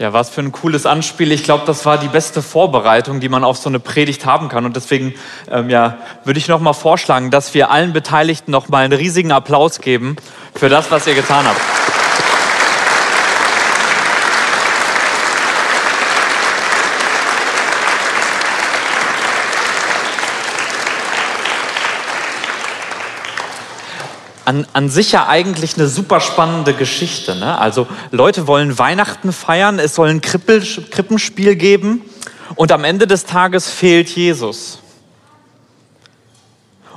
Ja, was für ein cooles Anspiel. Ich glaube, das war die beste Vorbereitung, die man auf so eine Predigt haben kann. Und deswegen ähm, ja, würde ich noch mal vorschlagen, dass wir allen Beteiligten noch mal einen riesigen Applaus geben für das, was ihr getan habt. An, an sich ja eigentlich eine super spannende Geschichte. Ne? Also Leute wollen Weihnachten feiern, es soll ein Krippel, Krippenspiel geben und am Ende des Tages fehlt Jesus.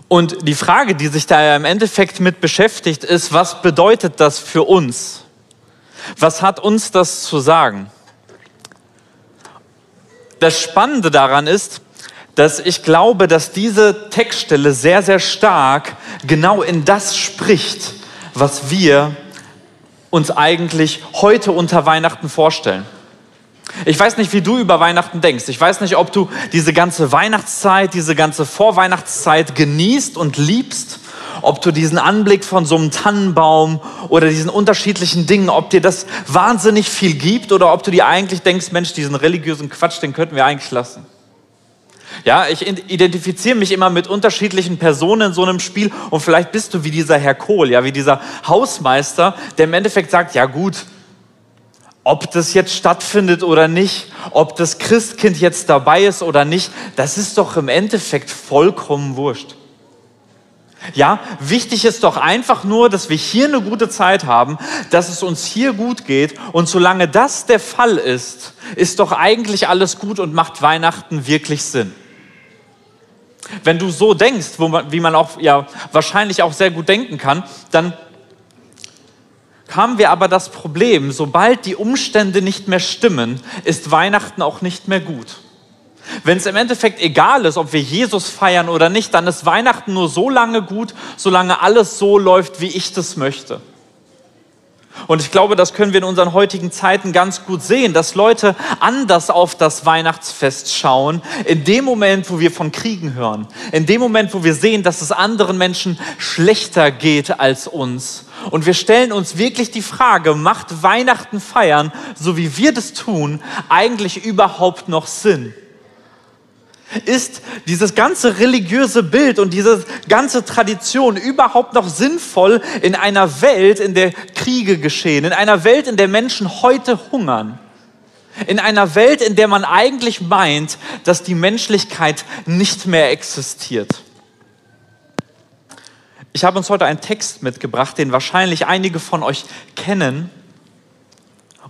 Und die Frage, die sich da im Endeffekt mit beschäftigt, ist, was bedeutet das für uns? Was hat uns das zu sagen? Das Spannende daran ist, dass ich glaube, dass diese Textstelle sehr, sehr stark genau in das spricht, was wir uns eigentlich heute unter Weihnachten vorstellen. Ich weiß nicht, wie du über Weihnachten denkst. Ich weiß nicht, ob du diese ganze Weihnachtszeit, diese ganze Vorweihnachtszeit genießt und liebst, ob du diesen Anblick von so einem Tannenbaum oder diesen unterschiedlichen Dingen, ob dir das wahnsinnig viel gibt oder ob du dir eigentlich denkst, Mensch, diesen religiösen Quatsch, den könnten wir eigentlich lassen. Ja, ich identifiziere mich immer mit unterschiedlichen Personen in so einem Spiel und vielleicht bist du wie dieser Herr Kohl, ja, wie dieser Hausmeister, der im Endeffekt sagt, ja gut, ob das jetzt stattfindet oder nicht, ob das Christkind jetzt dabei ist oder nicht, das ist doch im Endeffekt vollkommen wurscht. Ja, wichtig ist doch einfach nur, dass wir hier eine gute Zeit haben, dass es uns hier gut geht. Und solange das der Fall ist, ist doch eigentlich alles gut und macht Weihnachten wirklich Sinn. Wenn du so denkst, man, wie man auch ja, wahrscheinlich auch sehr gut denken kann, dann haben wir aber das Problem, sobald die Umstände nicht mehr stimmen, ist Weihnachten auch nicht mehr gut. Wenn es im Endeffekt egal ist, ob wir Jesus feiern oder nicht, dann ist Weihnachten nur so lange gut, solange alles so läuft, wie ich das möchte. Und ich glaube, das können wir in unseren heutigen Zeiten ganz gut sehen, dass Leute anders auf das Weihnachtsfest schauen, in dem Moment, wo wir von Kriegen hören, in dem Moment, wo wir sehen, dass es anderen Menschen schlechter geht als uns. Und wir stellen uns wirklich die Frage, macht Weihnachten feiern, so wie wir das tun, eigentlich überhaupt noch Sinn? Ist dieses ganze religiöse Bild und diese ganze Tradition überhaupt noch sinnvoll in einer Welt, in der Kriege geschehen, in einer Welt, in der Menschen heute hungern? In einer Welt, in der man eigentlich meint, dass die Menschlichkeit nicht mehr existiert. Ich habe uns heute einen Text mitgebracht, den wahrscheinlich einige von euch kennen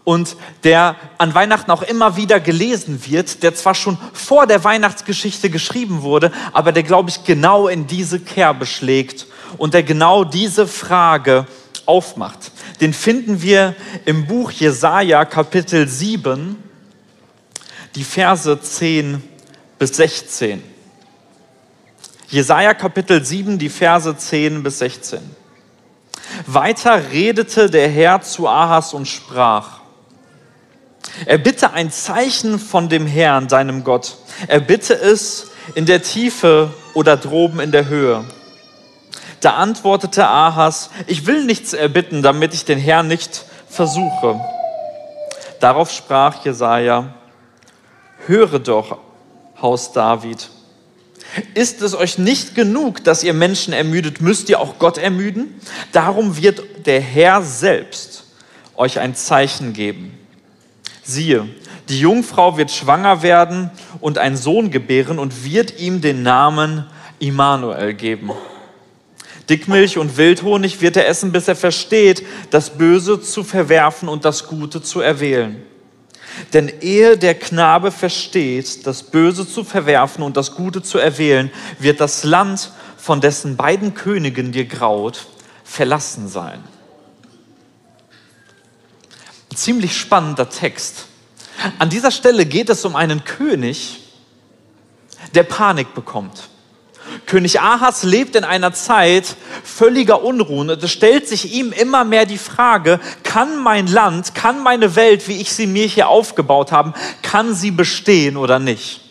und der an Weihnachten auch immer wieder gelesen wird, der zwar schon vor der Weihnachtsgeschichte geschrieben wurde, aber der, glaube ich, genau in diese Kerbe schlägt und der genau diese Frage aufmacht. Den finden wir im Buch Jesaja Kapitel 7, die Verse 10 bis 16. Jesaja Kapitel 7, die Verse 10 bis 16. Weiter redete der Herr zu Ahas und sprach, er bitte ein Zeichen von dem Herrn, seinem Gott. Er bitte es in der Tiefe oder droben in der Höhe. Da antwortete Ahas, ich will nichts erbitten, damit ich den Herrn nicht versuche. Darauf sprach Jesaja, höre doch, Haus David. Ist es euch nicht genug, dass ihr Menschen ermüdet, müsst ihr auch Gott ermüden? Darum wird der Herr selbst euch ein Zeichen geben. Siehe, die Jungfrau wird schwanger werden und einen Sohn gebären und wird ihm den Namen Immanuel geben. Dickmilch und Wildhonig wird er essen, bis er versteht, das Böse zu verwerfen und das Gute zu erwählen. Denn ehe der Knabe versteht, das Böse zu verwerfen und das Gute zu erwählen, wird das Land, von dessen beiden Königen dir graut, verlassen sein ziemlich spannender Text. An dieser Stelle geht es um einen König, der Panik bekommt. König Ahas lebt in einer Zeit völliger Unruhe. Es stellt sich ihm immer mehr die Frage, kann mein Land, kann meine Welt, wie ich sie mir hier aufgebaut habe, kann sie bestehen oder nicht?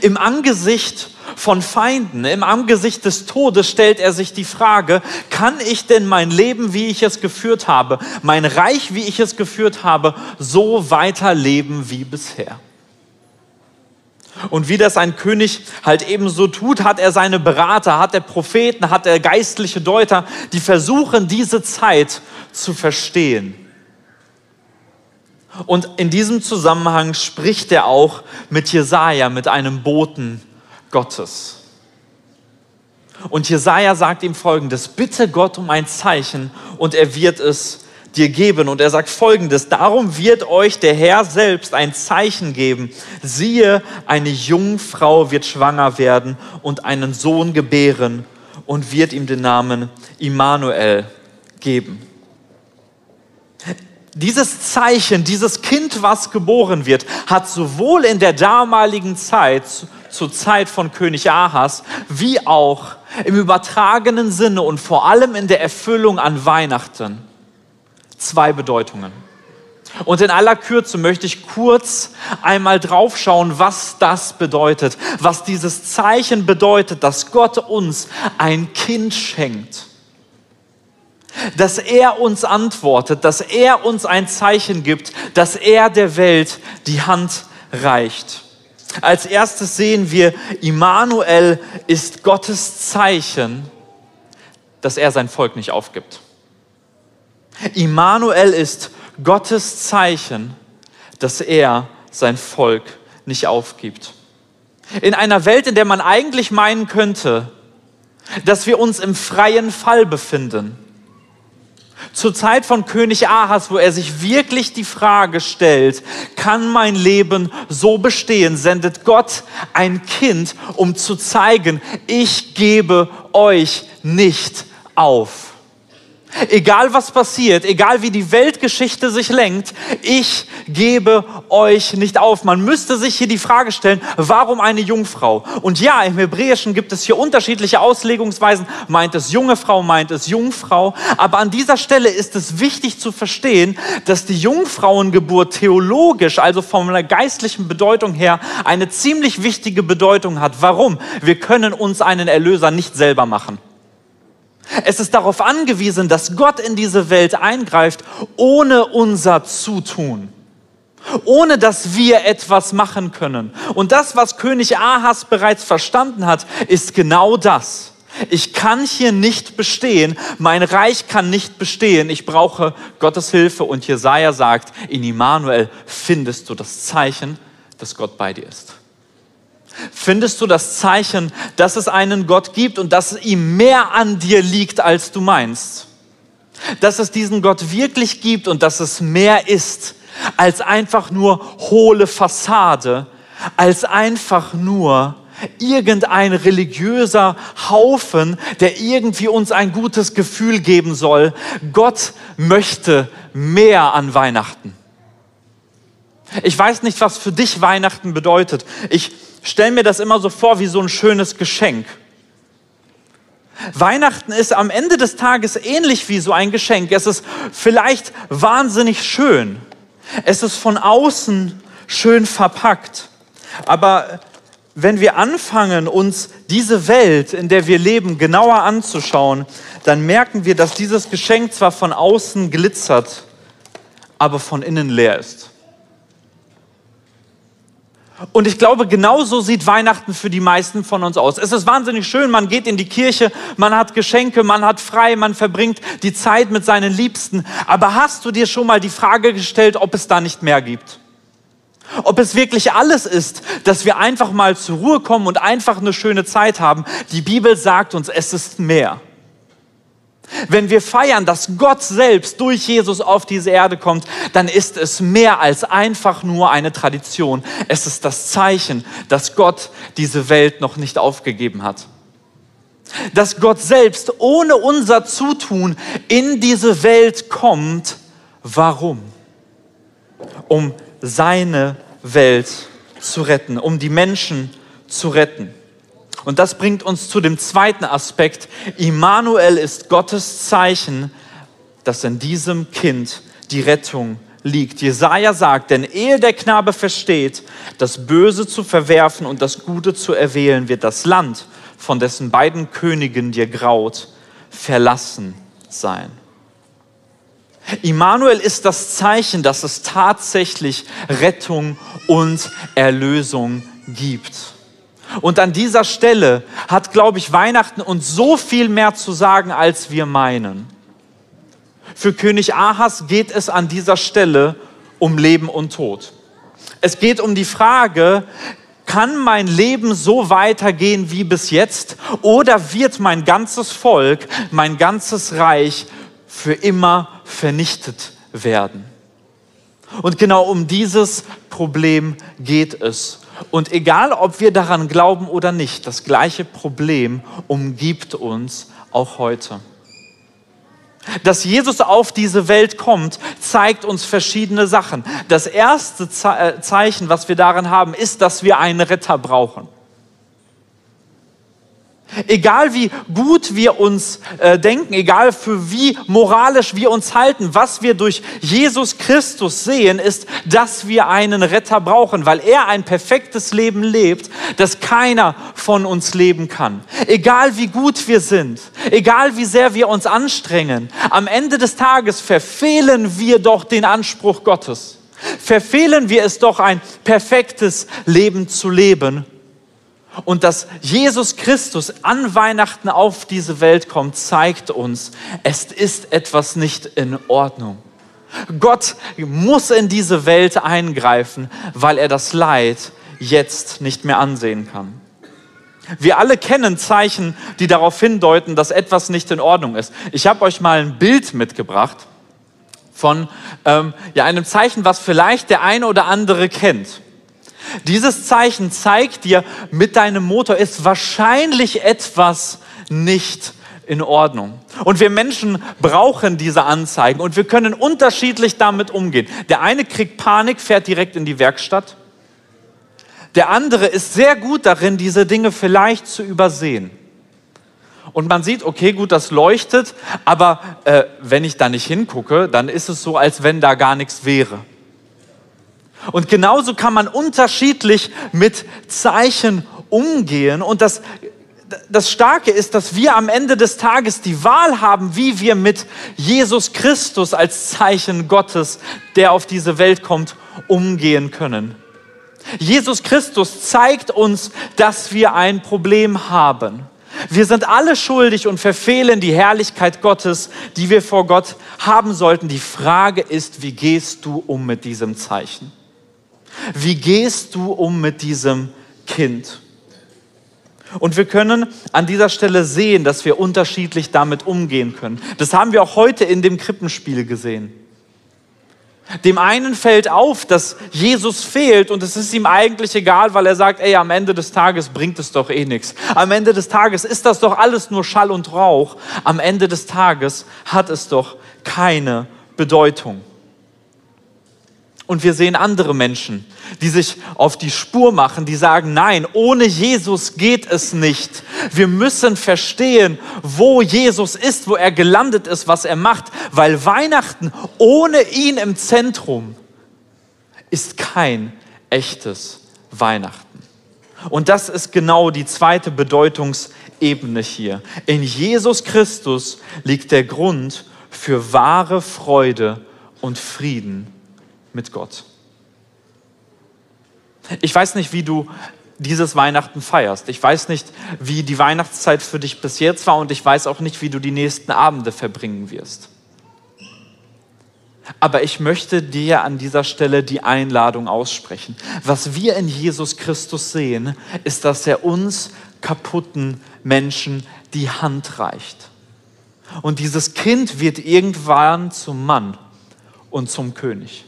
Im Angesicht von Feinden, im Angesicht des Todes stellt er sich die Frage, kann ich denn mein Leben, wie ich es geführt habe, mein Reich, wie ich es geführt habe, so weiterleben wie bisher? Und wie das ein König halt ebenso tut, hat er seine Berater, hat er Propheten, hat er geistliche Deuter, die versuchen, diese Zeit zu verstehen. Und in diesem Zusammenhang spricht er auch mit Jesaja, mit einem Boten Gottes. Und Jesaja sagt ihm folgendes: Bitte Gott um ein Zeichen und er wird es dir geben. Und er sagt folgendes: Darum wird euch der Herr selbst ein Zeichen geben. Siehe, eine Jungfrau wird schwanger werden und einen Sohn gebären und wird ihm den Namen Immanuel geben dieses Zeichen, dieses Kind, was geboren wird, hat sowohl in der damaligen Zeit, zur Zeit von König Ahas, wie auch im übertragenen Sinne und vor allem in der Erfüllung an Weihnachten zwei Bedeutungen. Und in aller Kürze möchte ich kurz einmal draufschauen, was das bedeutet, was dieses Zeichen bedeutet, dass Gott uns ein Kind schenkt dass er uns antwortet, dass er uns ein Zeichen gibt, dass er der Welt die Hand reicht. Als erstes sehen wir, Immanuel ist Gottes Zeichen, dass er sein Volk nicht aufgibt. Immanuel ist Gottes Zeichen, dass er sein Volk nicht aufgibt. In einer Welt, in der man eigentlich meinen könnte, dass wir uns im freien Fall befinden, zur Zeit von König Ahas, wo er sich wirklich die Frage stellt, kann mein Leben so bestehen, sendet Gott ein Kind, um zu zeigen, ich gebe euch nicht auf. Egal was passiert, egal wie die Weltgeschichte sich lenkt, ich gebe euch nicht auf. Man müsste sich hier die Frage stellen, warum eine Jungfrau? Und ja, im Hebräischen gibt es hier unterschiedliche Auslegungsweisen. Meint es junge Frau, meint es Jungfrau. Aber an dieser Stelle ist es wichtig zu verstehen, dass die Jungfrauengeburt theologisch, also von einer geistlichen Bedeutung her, eine ziemlich wichtige Bedeutung hat. Warum? Wir können uns einen Erlöser nicht selber machen. Es ist darauf angewiesen, dass Gott in diese Welt eingreift, ohne unser Zutun, ohne dass wir etwas machen können. Und das, was König Ahas bereits verstanden hat, ist genau das. Ich kann hier nicht bestehen, mein Reich kann nicht bestehen, ich brauche Gottes Hilfe. Und Jesaja sagt, in Immanuel findest du das Zeichen, dass Gott bei dir ist. Findest du das Zeichen, dass es einen Gott gibt und dass ihm mehr an dir liegt, als du meinst? Dass es diesen Gott wirklich gibt und dass es mehr ist als einfach nur hohle Fassade, als einfach nur irgendein religiöser Haufen, der irgendwie uns ein gutes Gefühl geben soll. Gott möchte mehr an Weihnachten. Ich weiß nicht, was für dich Weihnachten bedeutet. Ich stelle mir das immer so vor wie so ein schönes Geschenk. Weihnachten ist am Ende des Tages ähnlich wie so ein Geschenk. Es ist vielleicht wahnsinnig schön. Es ist von außen schön verpackt. Aber wenn wir anfangen, uns diese Welt, in der wir leben, genauer anzuschauen, dann merken wir, dass dieses Geschenk zwar von außen glitzert, aber von innen leer ist. Und ich glaube, genauso sieht Weihnachten für die meisten von uns aus. Es ist wahnsinnig schön, man geht in die Kirche, man hat Geschenke, man hat frei, man verbringt die Zeit mit seinen Liebsten. Aber hast du dir schon mal die Frage gestellt, ob es da nicht mehr gibt? Ob es wirklich alles ist, dass wir einfach mal zur Ruhe kommen und einfach eine schöne Zeit haben. Die Bibel sagt uns, es ist mehr. Wenn wir feiern, dass Gott selbst durch Jesus auf diese Erde kommt, dann ist es mehr als einfach nur eine Tradition. Es ist das Zeichen, dass Gott diese Welt noch nicht aufgegeben hat. Dass Gott selbst ohne unser Zutun in diese Welt kommt. Warum? Um seine Welt zu retten, um die Menschen zu retten. Und das bringt uns zu dem zweiten Aspekt. Immanuel ist Gottes Zeichen, dass in diesem Kind die Rettung liegt. Jesaja sagt, denn ehe der Knabe versteht, das Böse zu verwerfen und das Gute zu erwählen, wird das Land, von dessen beiden Königen dir graut, verlassen sein. Immanuel ist das Zeichen, dass es tatsächlich Rettung und Erlösung gibt. Und an dieser Stelle hat, glaube ich, Weihnachten uns so viel mehr zu sagen, als wir meinen. Für König Ahas geht es an dieser Stelle um Leben und Tod. Es geht um die Frage, kann mein Leben so weitergehen wie bis jetzt oder wird mein ganzes Volk, mein ganzes Reich für immer vernichtet werden? Und genau um dieses Problem geht es. Und egal, ob wir daran glauben oder nicht, das gleiche Problem umgibt uns auch heute. Dass Jesus auf diese Welt kommt, zeigt uns verschiedene Sachen. Das erste äh, Zeichen, was wir darin haben, ist, dass wir einen Retter brauchen. Egal wie gut wir uns äh, denken, egal für wie moralisch wir uns halten, was wir durch Jesus Christus sehen, ist, dass wir einen Retter brauchen, weil er ein perfektes Leben lebt, das keiner von uns leben kann. Egal wie gut wir sind, egal wie sehr wir uns anstrengen, am Ende des Tages verfehlen wir doch den Anspruch Gottes. Verfehlen wir es doch, ein perfektes Leben zu leben und dass Jesus Christus an Weihnachten auf diese Welt kommt, zeigt uns, es ist etwas nicht in Ordnung. Gott muss in diese Welt eingreifen, weil er das Leid jetzt nicht mehr ansehen kann. Wir alle kennen Zeichen, die darauf hindeuten, dass etwas nicht in Ordnung ist. Ich habe euch mal ein Bild mitgebracht von ähm, ja, einem Zeichen, was vielleicht der eine oder andere kennt. Dieses Zeichen zeigt dir, mit deinem Motor ist wahrscheinlich etwas nicht in Ordnung. Und wir Menschen brauchen diese Anzeigen und wir können unterschiedlich damit umgehen. Der eine kriegt Panik, fährt direkt in die Werkstatt. Der andere ist sehr gut darin, diese Dinge vielleicht zu übersehen. Und man sieht, okay, gut, das leuchtet, aber äh, wenn ich da nicht hingucke, dann ist es so, als wenn da gar nichts wäre. Und genauso kann man unterschiedlich mit Zeichen umgehen. Und das, das Starke ist, dass wir am Ende des Tages die Wahl haben, wie wir mit Jesus Christus als Zeichen Gottes, der auf diese Welt kommt, umgehen können. Jesus Christus zeigt uns, dass wir ein Problem haben. Wir sind alle schuldig und verfehlen die Herrlichkeit Gottes, die wir vor Gott haben sollten. Die Frage ist, wie gehst du um mit diesem Zeichen? Wie gehst du um mit diesem Kind? Und wir können an dieser Stelle sehen, dass wir unterschiedlich damit umgehen können. Das haben wir auch heute in dem Krippenspiel gesehen. Dem einen fällt auf, dass Jesus fehlt und es ist ihm eigentlich egal, weil er sagt, ey, am Ende des Tages bringt es doch eh nichts. Am Ende des Tages ist das doch alles nur Schall und Rauch. Am Ende des Tages hat es doch keine Bedeutung. Und wir sehen andere Menschen, die sich auf die Spur machen, die sagen, nein, ohne Jesus geht es nicht. Wir müssen verstehen, wo Jesus ist, wo er gelandet ist, was er macht, weil Weihnachten ohne ihn im Zentrum ist kein echtes Weihnachten. Und das ist genau die zweite Bedeutungsebene hier. In Jesus Christus liegt der Grund für wahre Freude und Frieden mit Gott. Ich weiß nicht, wie du dieses Weihnachten feierst. Ich weiß nicht, wie die Weihnachtszeit für dich bis jetzt war und ich weiß auch nicht, wie du die nächsten Abende verbringen wirst. Aber ich möchte dir an dieser Stelle die Einladung aussprechen. Was wir in Jesus Christus sehen, ist, dass er uns kaputten Menschen die Hand reicht. Und dieses Kind wird irgendwann zum Mann und zum König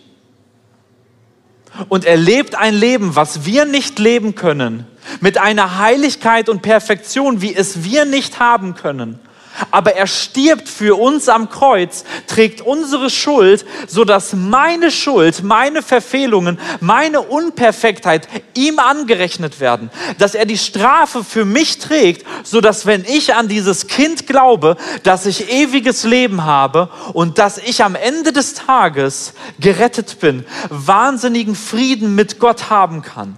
und er lebt ein Leben, was wir nicht leben können, mit einer Heiligkeit und Perfektion, wie es wir nicht haben können. Aber er stirbt für uns am Kreuz, trägt unsere Schuld, so dass meine Schuld, meine Verfehlungen, meine Unperfektheit ihm angerechnet werden, dass er die Strafe für mich trägt, so dass wenn ich an dieses Kind glaube, dass ich ewiges Leben habe und dass ich am Ende des Tages gerettet bin, wahnsinnigen Frieden mit Gott haben kann.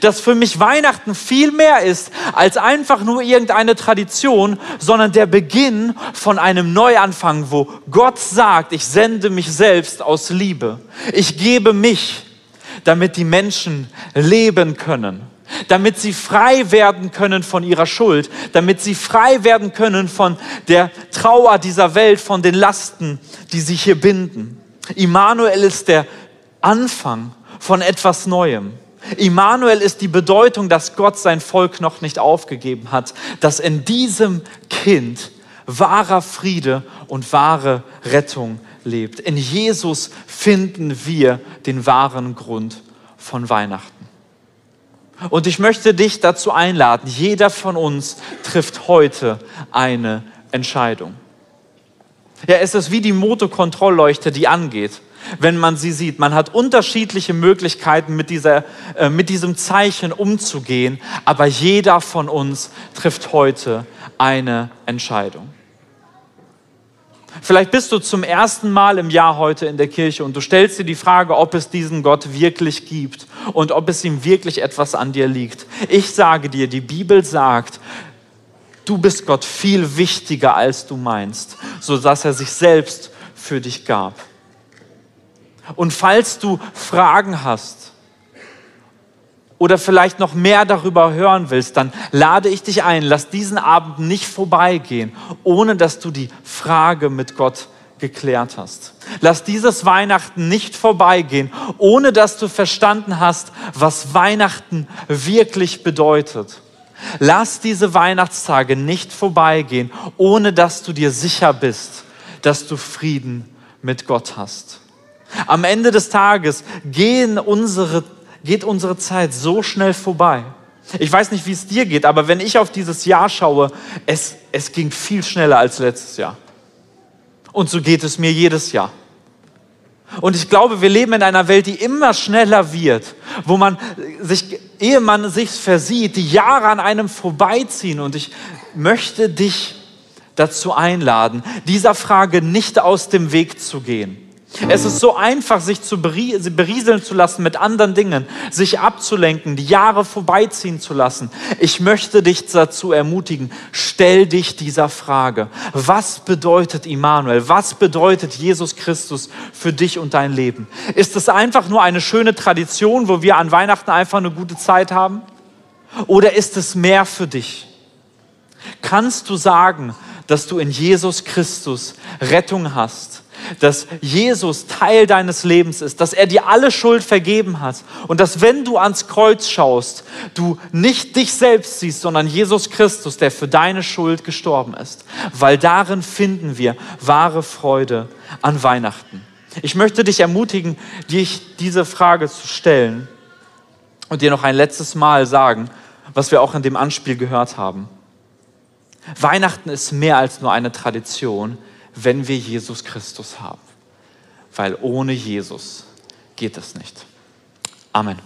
Dass für mich Weihnachten viel mehr ist als einfach nur irgendeine Tradition, sondern der Beginn von einem Neuanfang, wo Gott sagt, ich sende mich selbst aus Liebe. Ich gebe mich, damit die Menschen leben können, damit sie frei werden können von ihrer Schuld, damit sie frei werden können von der Trauer dieser Welt, von den Lasten, die sich hier binden. Immanuel ist der Anfang von etwas Neuem. Immanuel ist die Bedeutung, dass Gott sein Volk noch nicht aufgegeben hat, dass in diesem Kind wahrer Friede und wahre Rettung lebt. In Jesus finden wir den wahren Grund von Weihnachten. Und ich möchte dich dazu einladen, jeder von uns trifft heute eine Entscheidung. Ja, es ist wie die Motokontrollleuchte, die angeht wenn man sie sieht. Man hat unterschiedliche Möglichkeiten, mit, dieser, äh, mit diesem Zeichen umzugehen, aber jeder von uns trifft heute eine Entscheidung. Vielleicht bist du zum ersten Mal im Jahr heute in der Kirche und du stellst dir die Frage, ob es diesen Gott wirklich gibt und ob es ihm wirklich etwas an dir liegt. Ich sage dir, die Bibel sagt, du bist Gott viel wichtiger, als du meinst, sodass er sich selbst für dich gab. Und falls du Fragen hast oder vielleicht noch mehr darüber hören willst, dann lade ich dich ein, lass diesen Abend nicht vorbeigehen, ohne dass du die Frage mit Gott geklärt hast. Lass dieses Weihnachten nicht vorbeigehen, ohne dass du verstanden hast, was Weihnachten wirklich bedeutet. Lass diese Weihnachtstage nicht vorbeigehen, ohne dass du dir sicher bist, dass du Frieden mit Gott hast. Am Ende des Tages gehen unsere, geht unsere Zeit so schnell vorbei. Ich weiß nicht, wie es dir geht, aber wenn ich auf dieses Jahr schaue, es, es ging viel schneller als letztes Jahr. Und so geht es mir jedes Jahr. Und ich glaube, wir leben in einer Welt, die immer schneller wird, wo man sich, ehe man sich versieht, die Jahre an einem vorbeiziehen. Und ich möchte dich dazu einladen, dieser Frage nicht aus dem Weg zu gehen es ist so einfach, sich zu berieseln zu lassen mit anderen Dingen, sich abzulenken, die Jahre vorbeiziehen zu lassen. Ich möchte dich dazu ermutigen, stell dich dieser Frage. Was bedeutet Immanuel? Was bedeutet Jesus Christus für dich und dein Leben? Ist es einfach nur eine schöne Tradition, wo wir an Weihnachten einfach eine gute Zeit haben? Oder ist es mehr für dich? Kannst du sagen, dass du in Jesus Christus Rettung hast? Dass Jesus Teil deines Lebens ist, dass er dir alle Schuld vergeben hat und dass wenn du ans Kreuz schaust, du nicht dich selbst siehst, sondern Jesus Christus, der für deine Schuld gestorben ist, weil darin finden wir wahre Freude an Weihnachten. Ich möchte dich ermutigen, dir diese Frage zu stellen und dir noch ein letztes Mal sagen, was wir auch in dem Anspiel gehört haben. Weihnachten ist mehr als nur eine Tradition, wenn wir Jesus Christus haben. Weil ohne Jesus geht es nicht. Amen.